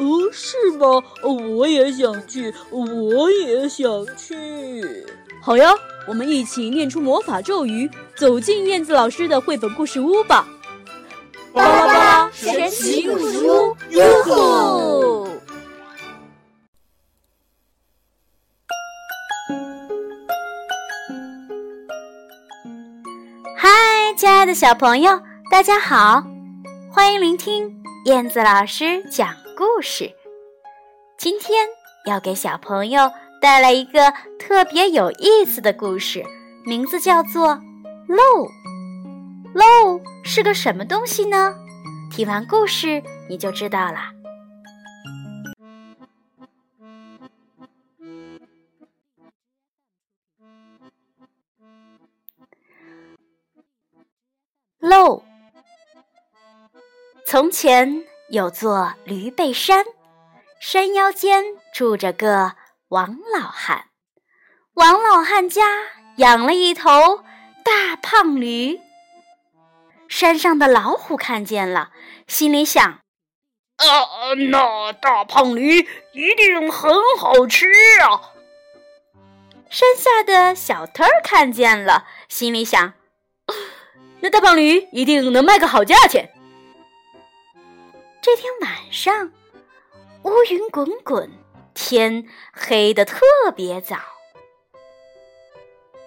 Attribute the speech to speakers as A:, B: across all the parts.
A: 哦，是吗？我也想去，我也想去。好呀，我们一起念出魔法咒语，走进燕子老师的绘本故事屋吧。
B: 巴拉巴拉神奇故事屋，哟吼！
C: 嗨，亲爱的小朋友，大家好，欢迎聆听燕子老师讲故事。今天要给小朋友带来一个特别有意思的故事，名字叫做《漏》。漏是个什么东西呢？听完故事你就知道了。漏。从前有座驴背山，山腰间住着个王老汉。王老汉家养了一头大胖驴。山上的老虎看见了，心里想：“
D: 啊，那大胖驴一定很好吃啊！”
C: 山下的小偷看见了，心里想：“
A: 那大胖驴一定能卖个好价钱。”
C: 这天晚上，乌云滚滚，天黑得特别早。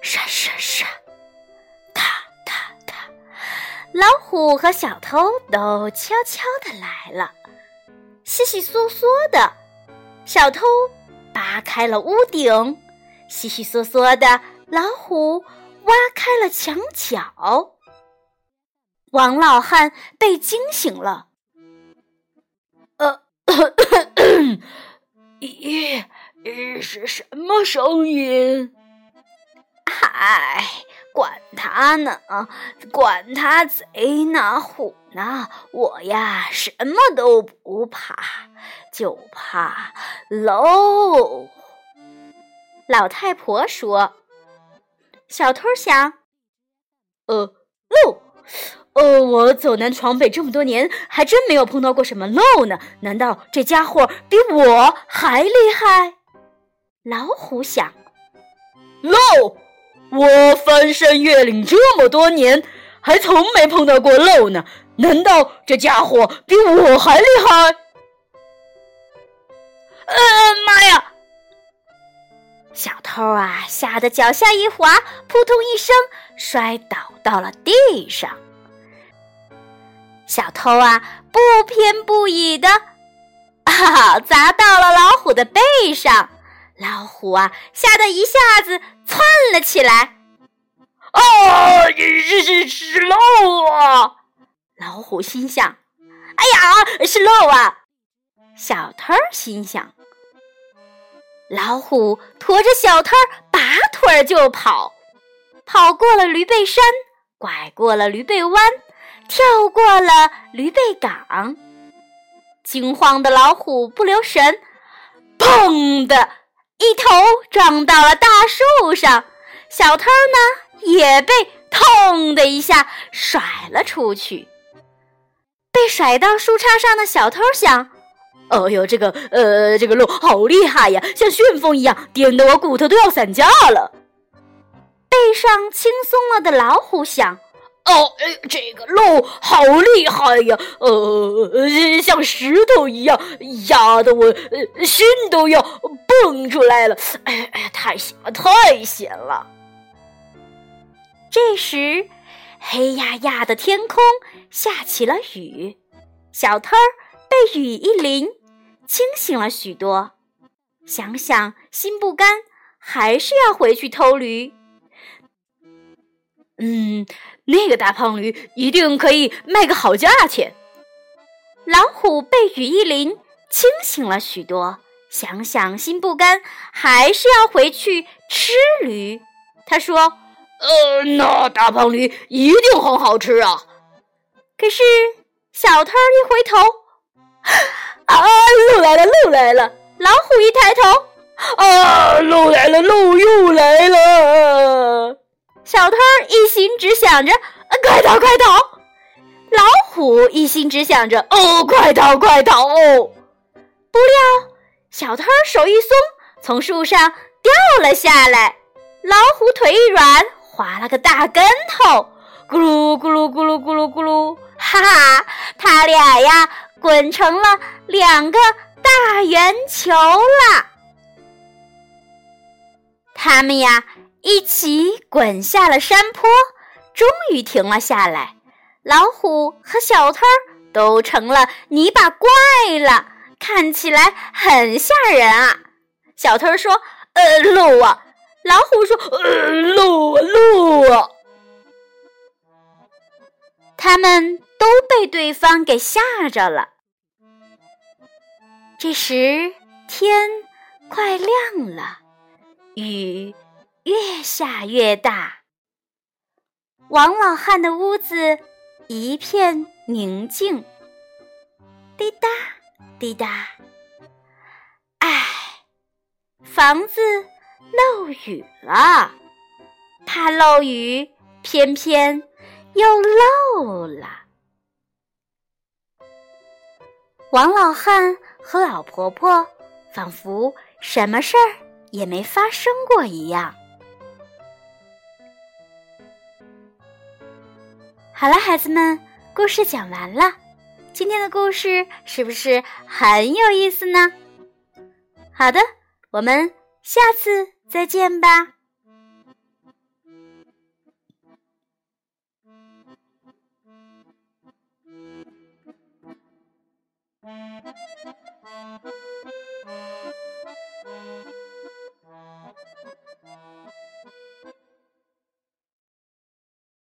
C: 沙沙沙。老虎和小偷都悄悄地来了，窸窸窣窣的。小偷扒开了屋顶，窸窸窣窣的。老虎挖开了墙角。王老汉被惊醒了。
D: 咦，是什么声音？
E: 嗨。管他呢，管他贼呢虎呢，我呀什么都不怕，就怕喽。
C: 老太婆说：“小偷想，
A: 呃，漏，哦，我走南闯北这么多年，还真没有碰到过什么漏呢。难道这家伙比我还厉害？”
C: 老虎想，
A: 漏。我翻山越岭这么多年，还从没碰到过漏呢。难道这家伙比我还厉害？
D: 呃，妈呀！
C: 小偷啊，吓得脚下一滑，扑通一声摔倒到了地上。小偷啊，不偏不倚的，啊，砸到了老虎的背上。老虎啊，吓得一下子窜了起来。
D: 哦，是是是漏啊！
C: 老虎心想：“哎呀，是漏啊！”小偷心想：“老虎驮着小偷拔腿就跑，跑过了驴背山，拐过了驴背弯，跳过了驴背岗。惊慌的老虎不留神，砰的一头撞到了大树上。小偷呢？也被“痛”的一下甩了出去。被甩到树杈上的小偷想：“
A: 哦呦，这个呃，这个路好厉害呀，像旋风一样，颠得我骨头都要散架了。”
C: 背上轻松了的老虎想：“
D: 哦，这个路好厉害呀，呃，像石头一样，压得我心都要蹦出来了。哎哎，太险了，太险了！”
C: 这时，黑压压的天空下起了雨，小偷被雨一淋，清醒了许多。想想心不甘，还是要回去偷驴。
A: 嗯，那个大胖驴一定可以卖个好价钱。
C: 老虎被雨一淋，清醒了许多。想想心不甘，还是要回去吃驴。他说：“
D: 呃，那大胖驴一定很好吃啊。”
C: 可是小偷一回头，
D: 啊，鹿来了，鹿来了！
C: 老虎一抬头，
D: 啊，鹿来了，鹿又！
C: 小偷一心只想着呃快逃，快逃！老虎一心只想着
D: 哦，快逃，快逃！
C: 不料。小偷手一松，从树上掉了下来。老虎腿一软，滑了个大跟头，咕噜咕噜咕噜咕噜咕噜，哈哈，他俩呀，滚成了两个大圆球了。他们呀，一起滚下了山坡，终于停了下来。老虎和小偷都成了泥巴怪了。看起来很吓人啊！小偷说：“呃，鹿啊！”老虎说：“
D: 呃，鹿啊，鹿啊！”
C: 他们都被对方给吓着了。这时天快亮了，雨越下越大。王老汉的屋子一片宁静。滴答。滴答，唉，房子漏雨了，怕漏雨，偏偏又漏了。王老汉和老婆婆仿佛什么事儿也没发生过一样。好了，孩子们，故事讲完了。今天的故事是不是很有意思呢？好的，我们下次再见吧。